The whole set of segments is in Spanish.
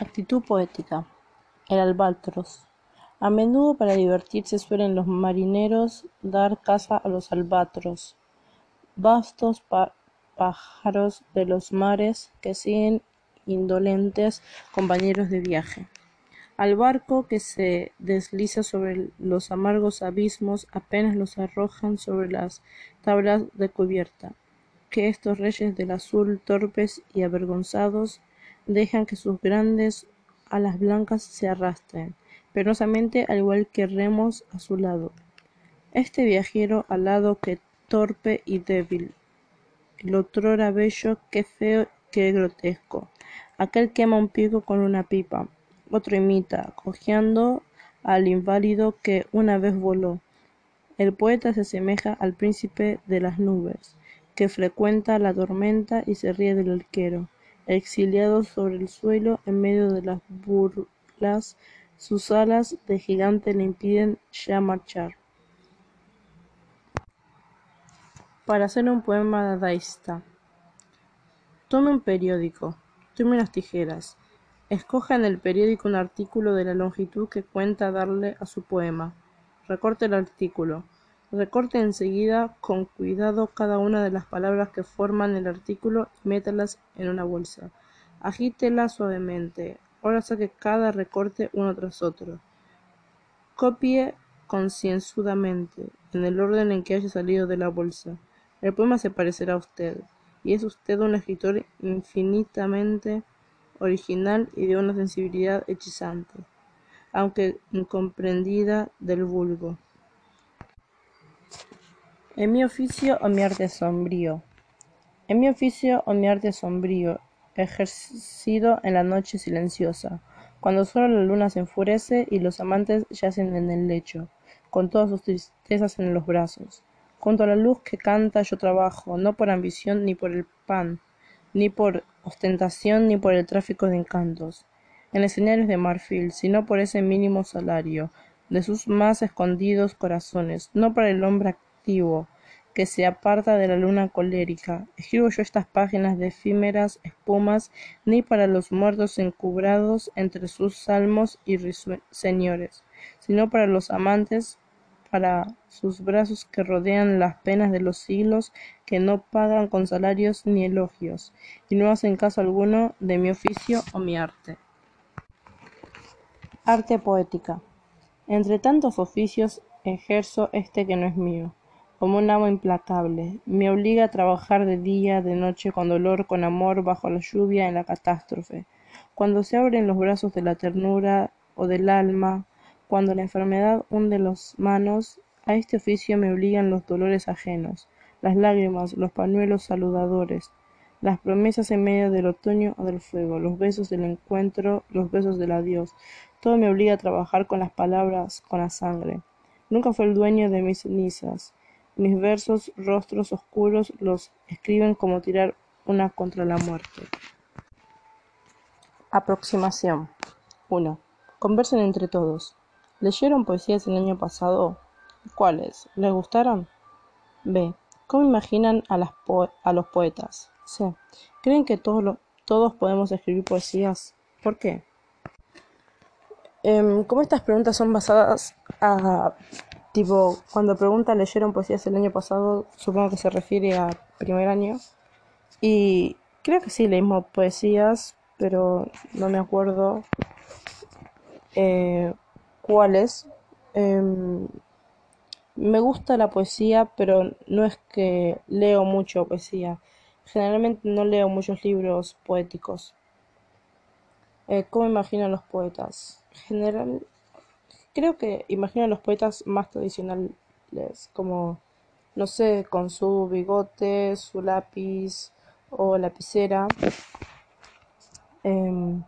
Actitud poética. El albatros. A menudo para divertirse suelen los marineros dar caza a los albatros, vastos pájaros de los mares que siguen indolentes compañeros de viaje. Al barco que se desliza sobre los amargos abismos apenas los arrojan sobre las tablas de cubierta, que estos reyes del azul torpes y avergonzados dejan que sus grandes alas blancas se arrastren penosamente al igual que remos a su lado. Este viajero alado que torpe y débil, el otrora bello que feo que grotesco, aquel quema un pico con una pipa, otro imita, cojeando al inválido que una vez voló. El poeta se asemeja al príncipe de las nubes, que frecuenta la tormenta y se ríe del arquero exiliado sobre el suelo en medio de las burlas, sus alas de gigante le impiden ya marchar. Para hacer un poema dadaísta. Tome un periódico, tome unas tijeras, escoja en el periódico un artículo de la longitud que cuenta darle a su poema. Recorte el artículo. Recorte enseguida con cuidado cada una de las palabras que forman el artículo y métalas en una bolsa. Agítela suavemente. Ahora saque cada recorte uno tras otro. Copie concienzudamente, en el orden en que haya salido de la bolsa. El poema se parecerá a usted, y es usted un escritor infinitamente original y de una sensibilidad hechizante, aunque incomprendida del vulgo. En mi oficio o mi arte sombrío. En mi oficio o mi arte sombrío, ejercido en la noche silenciosa, cuando solo la luna se enfurece y los amantes yacen en el lecho, con todas sus tristezas en los brazos. Junto a la luz que canta yo trabajo, no por ambición ni por el pan, ni por ostentación ni por el tráfico de encantos, en escenarios de marfil, sino por ese mínimo salario de sus más escondidos corazones, no para el hombre que se aparta de la luna colérica. Escribo yo estas páginas de efímeras espumas, ni para los muertos encubrados entre sus salmos y señores, sino para los amantes, para sus brazos que rodean las penas de los siglos, que no pagan con salarios ni elogios, y no hacen caso alguno de mi oficio o mi arte. Arte poética. Entre tantos oficios ejerzo este que no es mío como un amo implacable. Me obliga a trabajar de día, de noche, con dolor, con amor, bajo la lluvia, en la catástrofe. Cuando se abren los brazos de la ternura o del alma, cuando la enfermedad hunde las manos, a este oficio me obligan los dolores ajenos, las lágrimas, los pañuelos saludadores, las promesas en medio del otoño o del fuego, los besos del encuentro, los besos del adiós. Todo me obliga a trabajar con las palabras, con la sangre. Nunca fue el dueño de mis cenizas, mis versos, rostros oscuros, los escriben como tirar una contra la muerte. Aproximación 1. Conversen entre todos. ¿Leyeron poesías el año pasado? ¿Cuáles? ¿Les gustaron? B. ¿Cómo imaginan a, los poetas? C. ¿Creen que todos, todos podemos escribir poesías? ¿Por qué? Em, como estas preguntas son basadas a Tipo, cuando pregunta leyeron poesías el año pasado, supongo que se refiere a primer año. Y creo que sí leímos poesías, pero no me acuerdo eh, cuáles. Em, me gusta la poesía, pero no es que leo mucho poesía. Generalmente no leo muchos libros poéticos. Eh, ¿Cómo imaginan los poetas? General, creo que imagino a los poetas más tradicionales, como, no sé, con su bigote, su lápiz o lapicera, em,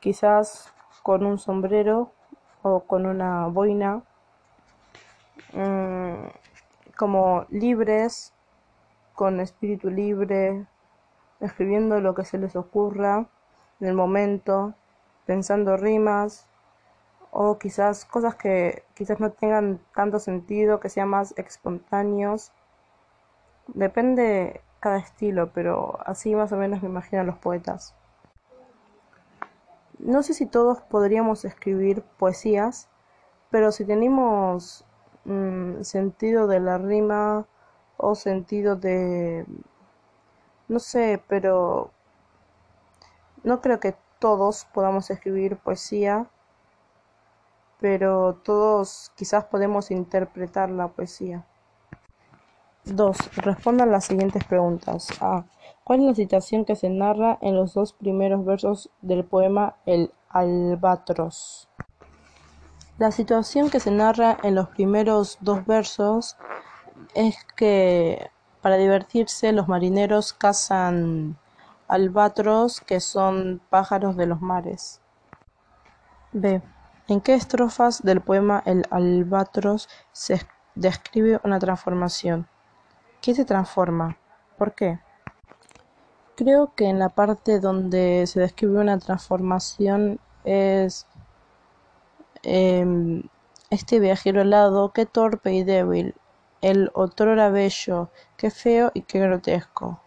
quizás con un sombrero o con una boina, mm, como libres, con espíritu libre, escribiendo lo que se les ocurra en el momento, pensando rimas, o quizás cosas que quizás no tengan tanto sentido, que sean más espontáneos. Depende cada estilo, pero así más o menos me imagino a los poetas. no sé si todos podríamos escribir poesías, pero si tenemos mm, sentido de la rima o sentido de... no sé, pero no creo que todos podamos escribir poesía, pero todos quizás podemos interpretar la poesía. 2. Respondan las siguientes preguntas. A. ¿Cuál es la situación que se narra en los dos primeros versos del poema El Albatros? La situación que se narra en los primeros dos versos es que para divertirse los marineros cazan albatros que son pájaros de los mares. B. ¿En qué estrofas del poema El albatros se describe una transformación? ¿Qué se transforma? ¿Por qué? Creo que en la parte donde se describe una transformación es em, este viajero helado, qué torpe y débil, el otrora bello, qué feo y qué grotesco.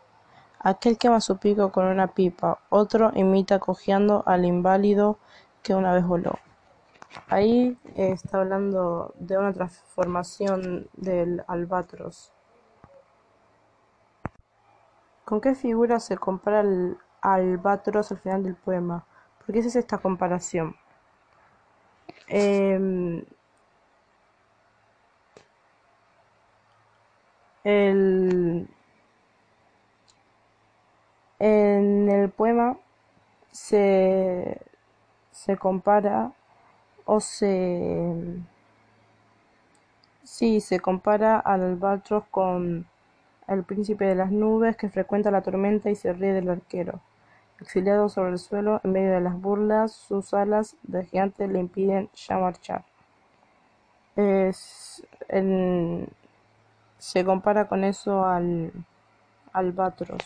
Aquel quema su pico con una pipa, otro imita cojeando al inválido que una vez voló. Ahí está hablando de una transformación del albatros. ¿Con qué figura se compara el albatros al final del poema? ¿Por qué es esta comparación? Em, en el poema se, se compara o se sí se compara al albatros con el príncipe de las nubes que frecuenta la tormenta y se ríe del arquero. Exiliado sobre el suelo, en medio de las burlas, sus alas de gigante le impiden ya marchar. se compara con eso al albatros.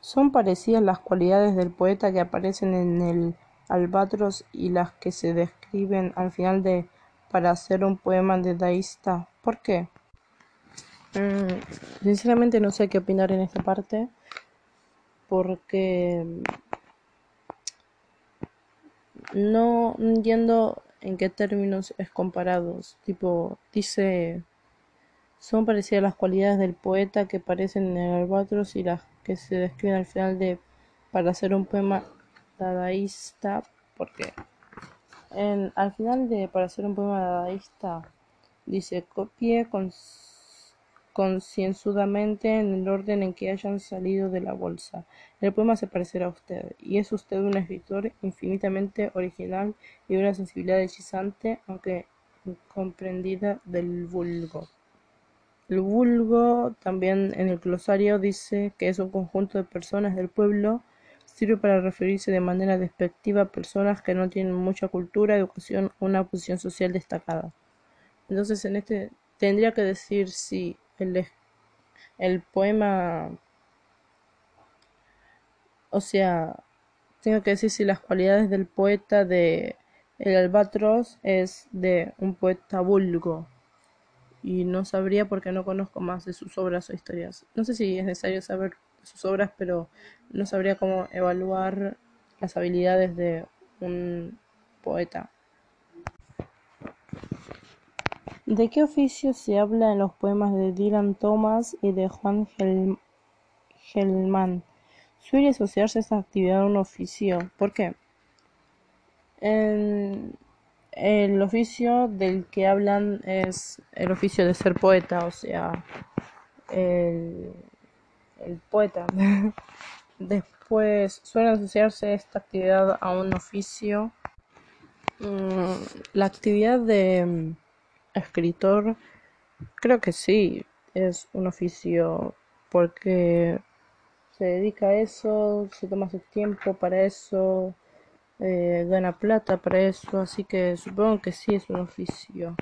Son parecidas las cualidades del poeta que aparecen en el albatros y las que se describen al final de para hacer un poema de Daísta. ¿Por qué? Mm, sinceramente no sé qué opinar en esta parte porque no entiendo en qué términos es comparados. Tipo, dice, son parecidas las cualidades del poeta que aparecen en el albatros y las que se describen al final de para hacer un poema dadaísta, porque en, al final de para hacer un poema dadaísta dice copie con concienzudamente en el orden en que hayan salido de la bolsa. El poema se parecerá a usted, y es usted un escritor infinitamente original y de una sensibilidad hechizante, aunque incomprendida del vulgo. El vulgo, también en el glosario, dice que es un conjunto de personas del pueblo, sirve para referirse de manera despectiva a personas que no tienen mucha cultura, educación o una posición social destacada. Entonces, en este tendría que decir si el, poema, o sea, tengo que decir si las cualidades del poeta de El Albatros es de un poeta vulgo y no sabría porque no conozco más de sus obras o historias. No sé si es necesario saber sus obras, pero no sabría cómo evaluar las habilidades de un poeta. ¿De qué oficio se habla en los poemas de Dylan Thomas y de Juan Gelman? Suele asociarse esta actividad a un oficio. ¿Por qué? En el oficio del que hablan es el oficio de ser poeta, o sea, el, el poeta. Después suele asociarse esta actividad a un oficio. Mm, la actividad de escritor, creo que sí, es un oficio porque se dedica a eso, se toma su tiempo para eso, eh, gana plata para eso, así que supongo que sí es un oficio.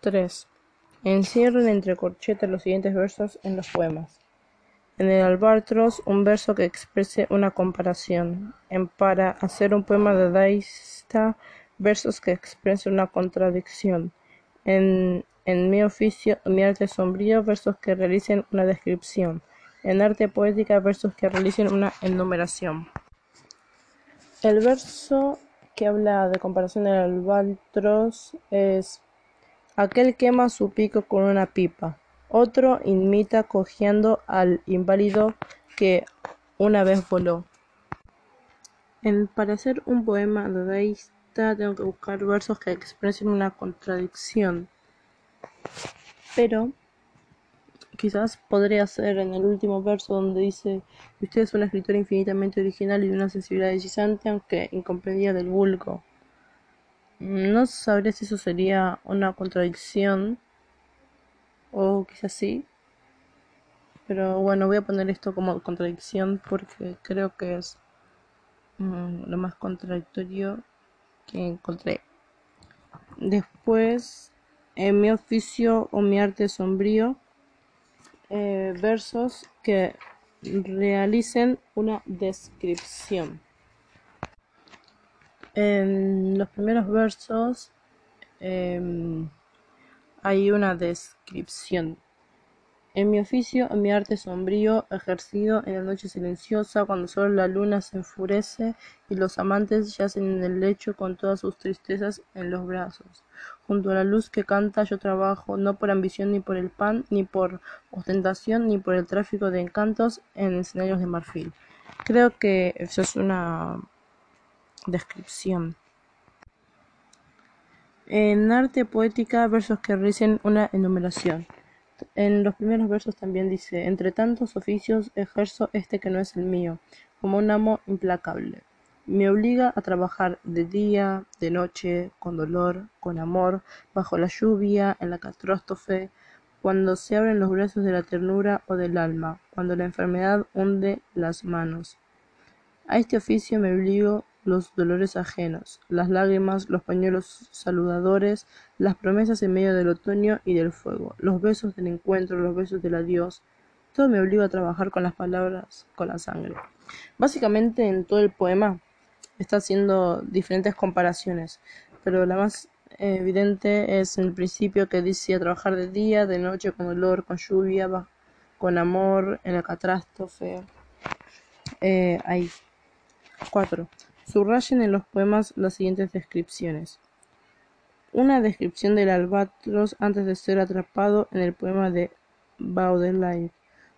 3. Encierren entre corchetes los siguientes versos en los poemas. En el Albatros, un verso que exprese una comparación. En para hacer un poema de Daista, versos que expresen una contradicción. En, mi oficio, mi arte sombrío, versos que realicen una descripción. En arte poética, versos que realicen una enumeración. El verso que habla de comparación del albatros es aquel quema su pico con una pipa. Otro imita cogiendo al inválido que una vez voló. para hacer un poema dadaísta tengo que buscar versos que expresen una contradicción. Pero quizás podría ser en el último verso donde dice que usted es una escritora infinitamente original y de una sensibilidad deslizante aunque incomprendida del vulgo. No sabría si eso sería una contradicción o quizás sí. Pero bueno, voy a poner esto como contradicción porque creo que es mm, lo más contradictorio que encontré. Después, en mi oficio o mi arte sombrío, eh, versos que realicen una descripción. En los primeros versos em, hay una descripción. En mi oficio, en mi arte sombrío, ejercido en la noche silenciosa, cuando solo la luna se enfurece y los amantes yacen en el lecho con todas sus tristezas en los brazos. Junto a la luz que canta yo trabajo, no por ambición ni por el pan, ni por ostentación, ni por el tráfico de encantos en escenarios de marfil. Creo que eso es una descripción. En arte poética, versos que ricen una enumeración. En los primeros versos también dice, entre tantos oficios ejerzo este que no es el mío, como un amo implacable. Me obliga a trabajar de día, de noche, con dolor, con amor, bajo la lluvia, en la catástrofe, cuando se abren los brazos de la ternura o del alma, cuando la enfermedad hunde las manos. A este oficio me obligo los dolores ajenos, las lágrimas, los pañuelos saludadores, las promesas en medio del otoño y del fuego, los besos del encuentro, los besos del adiós. Todo me obliga a trabajar con las palabras, con la sangre. Básicamente en todo el poema está haciendo diferentes comparaciones, pero la más evidente es en el principio que dice a trabajar de día, de noche, con dolor, con lluvia, con amor, en la catástrofe. Eh, ahí. Subrayen en los poemas las siguientes descripciones. Una descripción del albatros antes de ser atrapado en el poema de Baudelaire.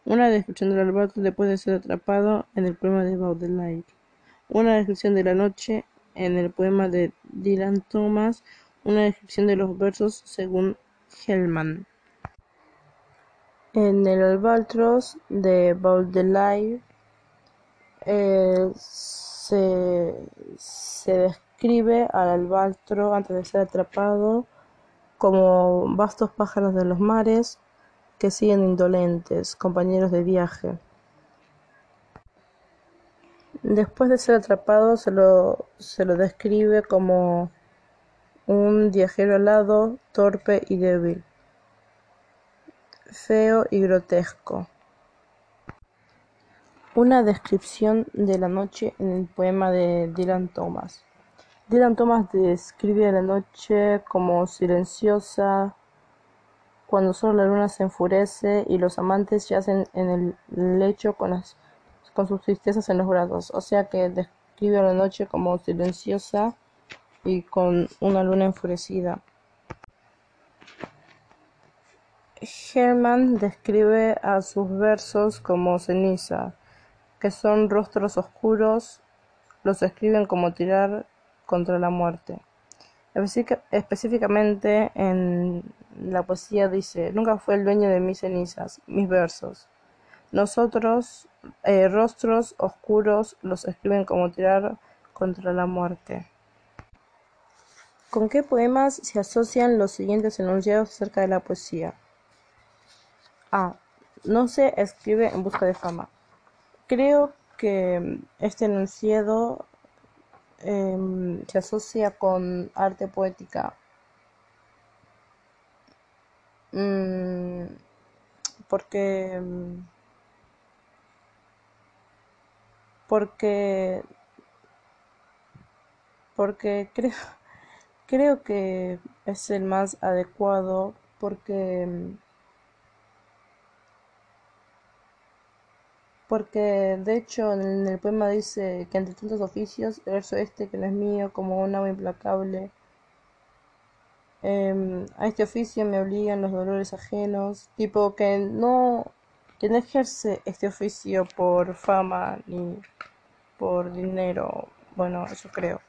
Una descripción del albatros después de ser atrapado en el poema de Baudelaire. Una descripción de la noche en el poema de Dylan Thomas. Una descripción de los versos según Hellman. En el albatros de Baudelaire eh, se, describe al albatro antes de ser atrapado como vastos pájaros de los mares que siguen indolentes, compañeros de viaje. Después de ser atrapado se lo, se lo describe como un viajero alado, torpe y débil, feo y grotesco. Una descripción de la noche en el poema de Dylan Thomas. Dylan Thomas describe la noche como silenciosa, cuando solo la luna se enfurece y los amantes yacen en el lecho con, con sus tristezas en los brazos. O sea que describe la noche como silenciosa y con una luna enfurecida. Herman describe a sus versos como ceniza, que son rostros oscuros, los escriben como tirar contra la muerte. Específicamente en la poesía dice, nunca fue el dueño de mis cenizas, mis versos. Nosotros, eh, rostros oscuros, los escriben como tirar contra la muerte. ¿Con qué poemas se asocian los siguientes enunciados acerca de la poesía? A. No se escribe en busca de fama. Creo que este enunciado em, se asocia con arte poética. Mm, porque porque porque creo creo que es el más adecuado porque porque de hecho en el poema dice que entre tantos oficios, verso este que no es mío, como un agua implacable, em, a este oficio me obligan los dolores ajenos, tipo que no, que no ejerce este oficio por fama ni por dinero, bueno, eso creo.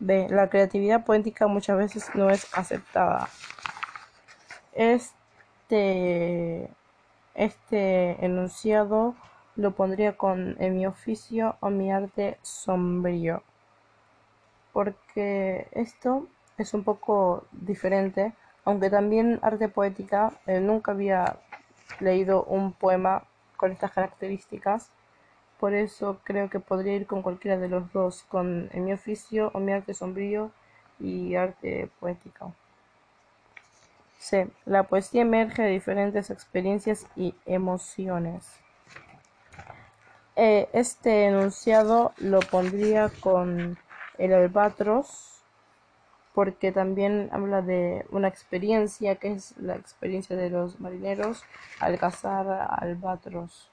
B. La creatividad poética muchas veces no es aceptada. Este, este enunciado lo pondría con en mi oficio o mi arte sombrío. Porque esto es un poco diferente, aunque también arte poética, eh, nunca había leído un poema con estas características por eso creo que podría ir con cualquiera de los dos, con mi oficio o mi arte sombrío y arte poético. C. La poesía emerge de diferentes experiencias y emociones. Eh, este enunciado lo pondría con el albatros porque también habla de una experiencia que es la experiencia de los marineros al cazar albatros.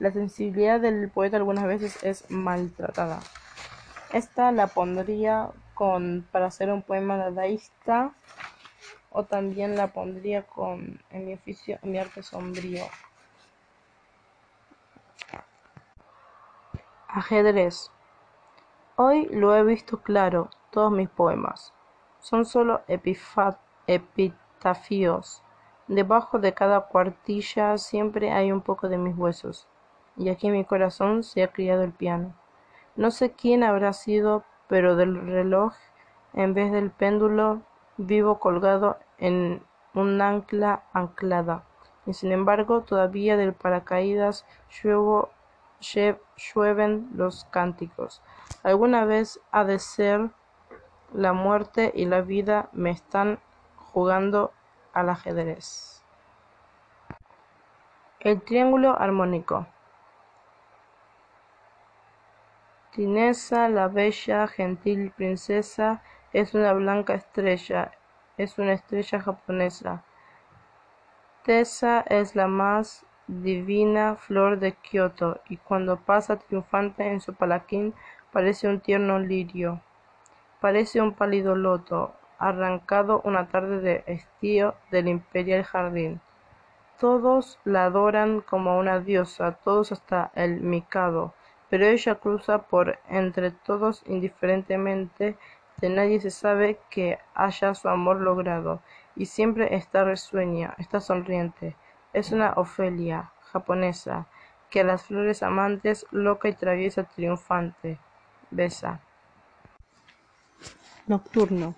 La sensibilidad del poeta algunas veces es maltratada. Esta la pondría con para hacer un poema dadaísta o también la pondría con en mi oficio, en mi arte sombrío. Ajedrez. Hoy lo he visto claro, todos mis poemas. Son solo epitafios. Debajo de cada cuartilla siempre hay un poco de mis huesos y aquí en mi corazón se ha criado el piano. No sé quién habrá sido, pero del reloj, en vez del péndulo, vivo colgado en un ancla anclada. Y sin embargo, todavía del paracaídas llueven los cánticos. Alguna vez ha de ser la muerte y la vida me están jugando al ajedrez. El triángulo armónico. Tinesa, la bella, gentil princesa, es una blanca estrella, es una estrella japonesa. Tessa es la más divina flor de Kioto, y cuando pasa triunfante en su palaquín parece un tierno lirio. Parece un pálido loto, arrancado una tarde de estío del imperial jardín. Todos la adoran como una diosa, todos hasta el Mikado pero ella cruza por entre todos indiferentemente, de nadie se sabe que haya su amor logrado, y siempre está risueña, está sonriente. Es una Ofelia japonesa, que a las flores amantes loca y traviesa triunfante. Besa. Nocturno.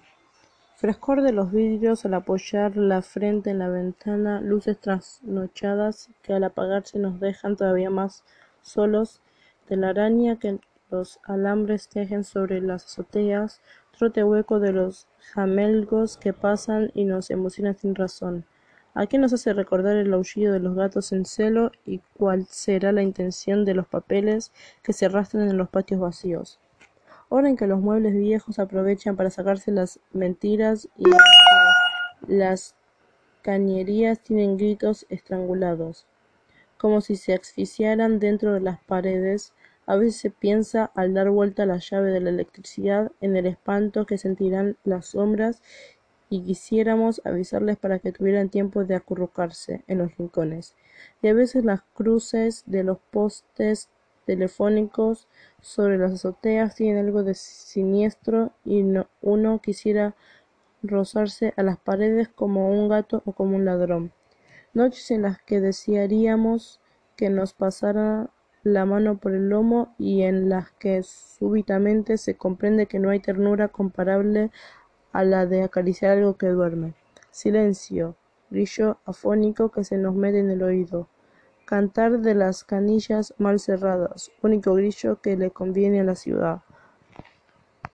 Frescor de los vidrios al apoyar la frente en la ventana, luces trasnochadas que al apagarse nos dejan todavía más solos araña que los alambres tejen sobre las azoteas, trote hueco de los jamelgos que pasan y nos emociona sin razón. ¿A qué nos hace recordar el aullido de los gatos en celo y cuál será la intención de los papeles que se arrastran en los patios vacíos? Hora en que los muebles viejos aprovechan para sacarse las mentiras y las cañerías tienen gritos estrangulados, como si se asfixiaran dentro de las paredes, a veces se piensa, al dar vuelta la llave de la electricidad, en el espanto que sentirán las sombras y quisiéramos avisarles para que tuvieran tiempo de acurrucarse en los rincones. Y a veces las cruces de los postes telefónicos sobre las azoteas tienen algo de siniestro y uno quisiera rozarse a las paredes como un gato o como un ladrón. Noches en las que desearíamos que nos pasara la mano por el lomo y en las que súbitamente se comprende que no hay ternura comparable a la de acariciar algo que duerme. Silencio, grillo afónico que se nos mete en el oído. Cantar de las canillas mal cerradas, único grillo que le conviene a la ciudad.